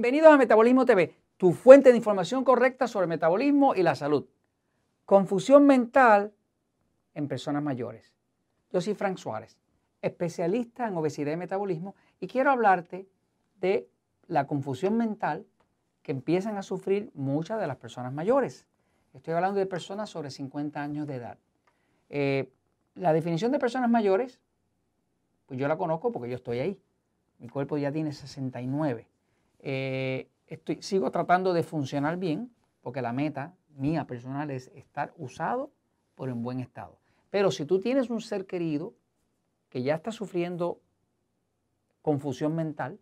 Bienvenidos a Metabolismo TV, tu fuente de información correcta sobre metabolismo y la salud. Confusión mental en personas mayores. Yo soy Frank Suárez, especialista en obesidad y metabolismo, y quiero hablarte de la confusión mental que empiezan a sufrir muchas de las personas mayores. Estoy hablando de personas sobre 50 años de edad. Eh, la definición de personas mayores, pues yo la conozco porque yo estoy ahí. Mi cuerpo ya tiene 69. Eh, estoy, sigo tratando de funcionar bien porque la meta mía personal es estar usado por en buen estado. Pero si tú tienes un ser querido que ya está sufriendo confusión mental,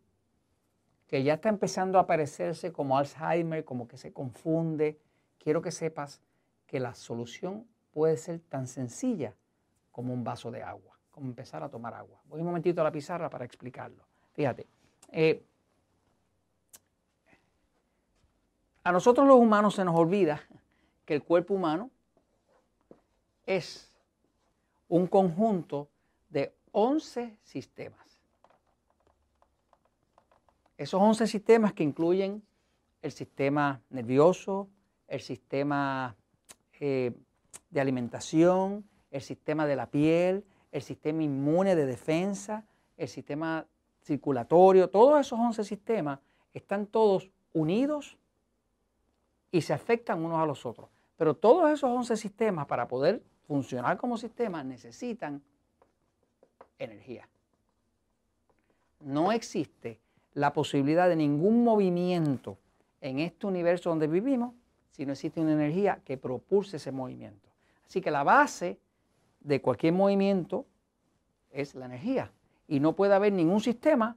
que ya está empezando a aparecerse como Alzheimer, como que se confunde, quiero que sepas que la solución puede ser tan sencilla como un vaso de agua, como empezar a tomar agua. Voy un momentito a la pizarra para explicarlo. Fíjate, eh, a nosotros los humanos se nos olvida que el cuerpo humano es un conjunto de 11 sistemas. Esos 11 sistemas que incluyen el sistema nervioso, el sistema eh, de alimentación, el sistema de la piel, el sistema inmune de defensa, el sistema circulatorio, todos esos 11 sistemas están todos unidos y se afectan unos a los otros. Pero todos esos 11 sistemas para poder funcionar como sistema necesitan energía. No existe la posibilidad de ningún movimiento en este universo donde vivimos si no existe una energía que propulse ese movimiento. Así que la base de cualquier movimiento es la energía y no puede haber ningún sistema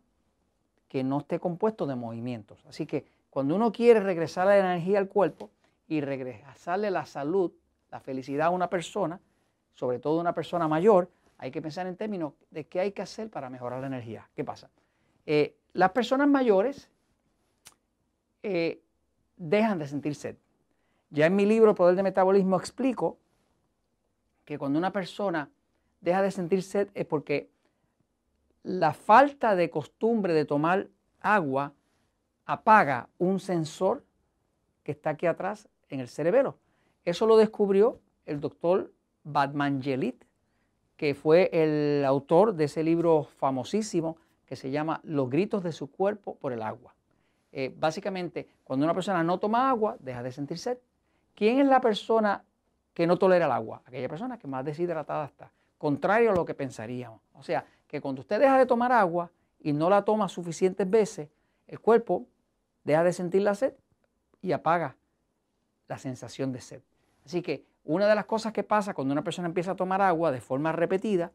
que no esté compuesto de movimientos. Así que cuando uno quiere regresar la energía al cuerpo y regresarle la salud, la felicidad a una persona, sobre todo una persona mayor, hay que pensar en términos de qué hay que hacer para mejorar la energía. ¿Qué pasa? Eh, las personas mayores eh, dejan de sentir sed. Ya en mi libro Poder de Metabolismo explico que cuando una persona deja de sentir sed es porque la falta de costumbre de tomar agua apaga un sensor que está aquí atrás en el cerebelo. Eso lo descubrió el doctor Badmangelit, que fue el autor de ese libro famosísimo que se llama Los gritos de su cuerpo por el agua. Eh, básicamente, cuando una persona no toma agua, deja de sentir sed. ¿Quién es la persona que no tolera el agua? Aquella persona que más deshidratada está. Contrario a lo que pensaríamos. O sea, que cuando usted deja de tomar agua y no la toma suficientes veces, el cuerpo deja de sentir la sed y apaga la sensación de sed. Así que una de las cosas que pasa cuando una persona empieza a tomar agua de forma repetida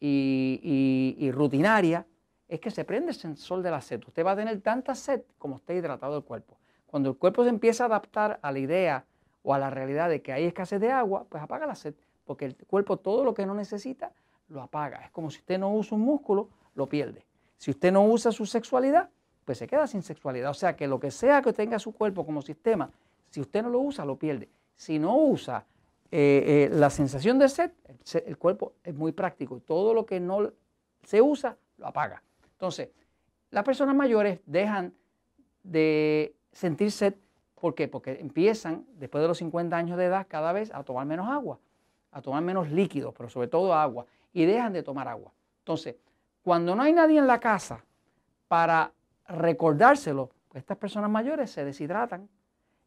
y, rutinaria es que se prende el sensor de la sed. Usted va a tener tanta sed como esté hidratado el cuerpo. Cuando el cuerpo se empieza a adaptar a la idea o a la realidad de que hay escasez de agua, pues apaga la sed, porque el cuerpo todo lo que no necesita lo apaga. Es como si usted no usa un músculo, lo pierde. Si usted no usa su sexualidad, pues se queda sin sexualidad. O sea que lo que sea que tenga su cuerpo como sistema, si usted no lo usa, lo pierde. Si no usa eh, eh, la sensación de sed, el, cuerpo es muy práctico. Todo lo que no se usa, lo apaga. Entonces, las personas mayores dejan de sentir sed. ¿Por qué? Porque empiezan, después de los 50 años de edad, cada vez a tomar menos agua, a tomar menos líquidos, pero sobre todo agua y dejan de tomar agua. Entonces, cuando no hay nadie en la casa para recordárselo, pues estas personas mayores se deshidratan.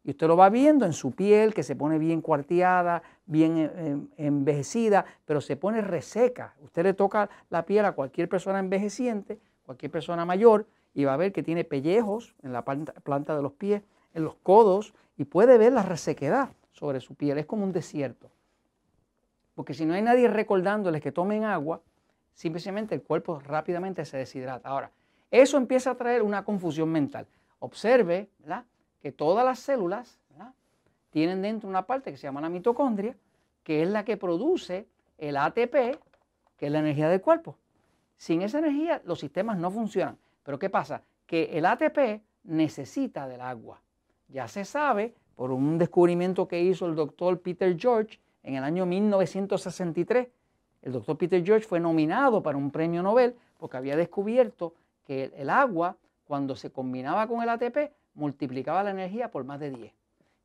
Y usted lo va viendo en su piel, que se pone bien cuarteada, bien eh, em, envejecida, pero se pone reseca. Usted le toca la piel a cualquier persona envejeciente, cualquier persona mayor, y va a ver que tiene pellejos en la planta de los pies, en los codos, y puede ver la resequedad sobre su piel. Es como un desierto. Porque si no hay nadie recordándoles que tomen agua, simplemente el cuerpo rápidamente se deshidrata. Ahora, eso empieza a traer una confusión mental. Observe que todas las células tienen dentro una parte que se llama la mitocondria, que es la que produce el ATP, que es la energía del cuerpo. Sin esa energía los sistemas no funcionan. Pero ¿qué pasa? Que el ATP necesita del agua. Ya se sabe por un descubrimiento que hizo el doctor Peter George en el año 1963, el doctor Peter George fue nominado para un premio Nobel porque había descubierto que el agua cuando se combinaba con el ATP, multiplicaba la energía por más de 10.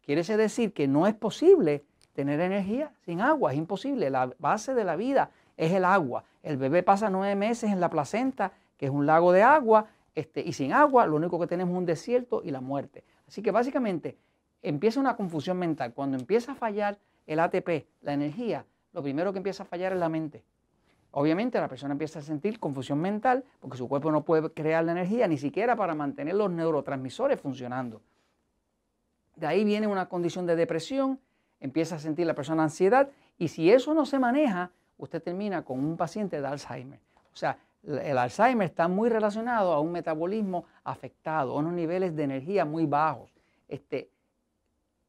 Quiere decir que no es posible tener energía sin agua, es imposible. La base de la vida es el agua. El bebé pasa nueve meses en la placenta, que es un lago de agua, este, y sin agua lo único que tenemos es un desierto y la muerte. Así que básicamente empieza una confusión mental. Cuando empieza a fallar el ATP, la energía, lo primero que empieza a fallar es la mente. Obviamente la persona empieza a sentir confusión mental porque su cuerpo no puede crear la energía ni siquiera para mantener los neurotransmisores funcionando. De ahí viene una condición de depresión, empieza a sentir la persona ansiedad y si eso no se maneja, usted termina con un paciente de Alzheimer. O sea, el Alzheimer está muy relacionado a un metabolismo afectado, a unos niveles de energía muy bajos. Este,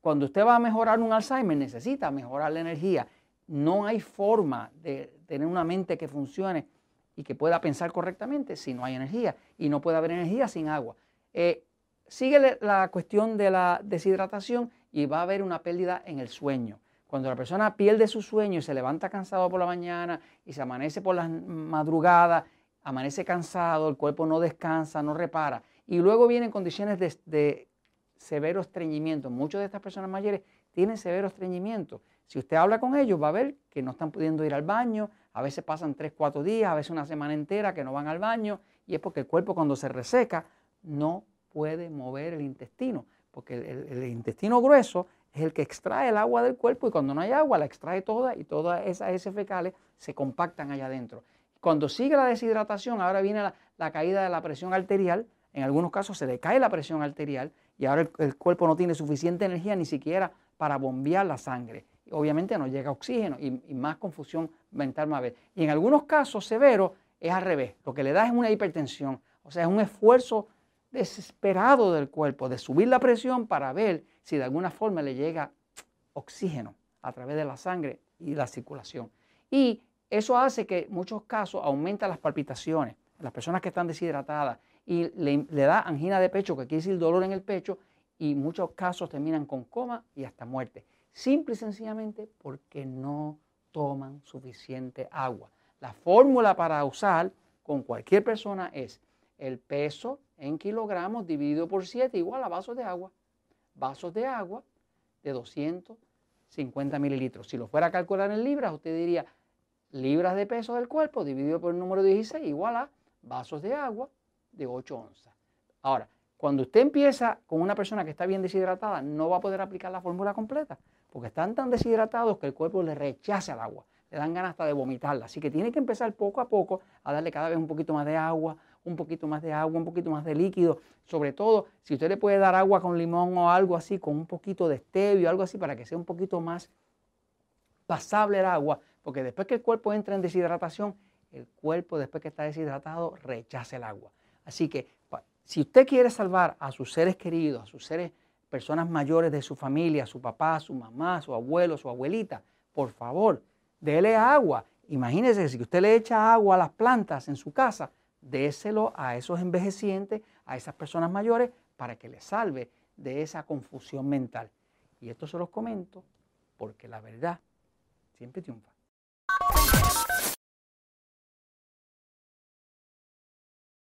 cuando usted va a mejorar un Alzheimer, necesita mejorar la energía. No hay forma de tener una mente que funcione y que pueda pensar correctamente si no hay energía. Y no puede haber energía sin agua. Eh, sigue la cuestión de la deshidratación y va a haber una pérdida en el sueño. Cuando la persona pierde su sueño y se levanta cansado por la mañana y se amanece por las madrugadas, amanece cansado, el cuerpo no descansa, no repara. Y luego vienen condiciones de, de severo estreñimiento. Muchas de estas personas mayores tienen severo estreñimiento. Si usted habla con ellos, va a ver que no están pudiendo ir al baño, a veces pasan 3, 4 días, a veces una semana entera que no van al baño, y es porque el cuerpo cuando se reseca no puede mover el intestino, porque el, intestino grueso es el que extrae el agua del cuerpo y cuando no hay agua la extrae toda y todas esas heces fecales se compactan allá adentro. Cuando sigue la deshidratación, ahora viene la, caída de la presión arterial, en algunos casos se le cae la presión arterial y ahora el cuerpo no tiene suficiente energía ni siquiera para bombear la sangre obviamente no llega oxígeno y, más confusión mental más ver. Y en algunos casos severos es al revés, lo que le da es una hipertensión, o sea, es un esfuerzo desesperado del cuerpo de subir la presión para ver si de alguna forma le llega oxígeno a través de la sangre y la circulación. Y eso hace que en muchos casos aumenta las palpitaciones, las personas que están deshidratadas y le, da angina de pecho, que quiere decir dolor en el pecho, y muchos casos terminan con coma y hasta muerte. Simple y sencillamente porque no toman suficiente agua. La fórmula para usar con cualquier persona es el peso en kilogramos dividido por 7 igual a vasos de agua. Vasos de agua de 250 mililitros. Si lo fuera a calcular en libras, usted diría libras de peso del cuerpo dividido por el número 16 igual a vasos de agua de 8 onzas. Ahora, cuando usted empieza con una persona que está bien deshidratada, no va a poder aplicar la fórmula completa porque están tan deshidratados que el cuerpo le rechaza el agua, le dan ganas hasta de vomitarla. Así que tiene que empezar poco a poco a darle cada vez un poquito más de agua, un poquito más de agua, un poquito más de líquido. Sobre todo, si usted le puede dar agua con limón o algo así, con un poquito de stevio, algo así, para que sea un poquito más pasable el agua, porque después que el cuerpo entra en deshidratación, el cuerpo después que está deshidratado rechaza el agua. Así que si usted quiere salvar a sus seres queridos, a sus seres personas mayores de su familia, su papá, su mamá, su abuelo, su abuelita, por favor, déle agua. Imagínese que si usted le echa agua a las plantas en su casa, déselo a esos envejecientes, a esas personas mayores, para que les salve de esa confusión mental. Y esto se los comento porque la verdad siempre triunfa.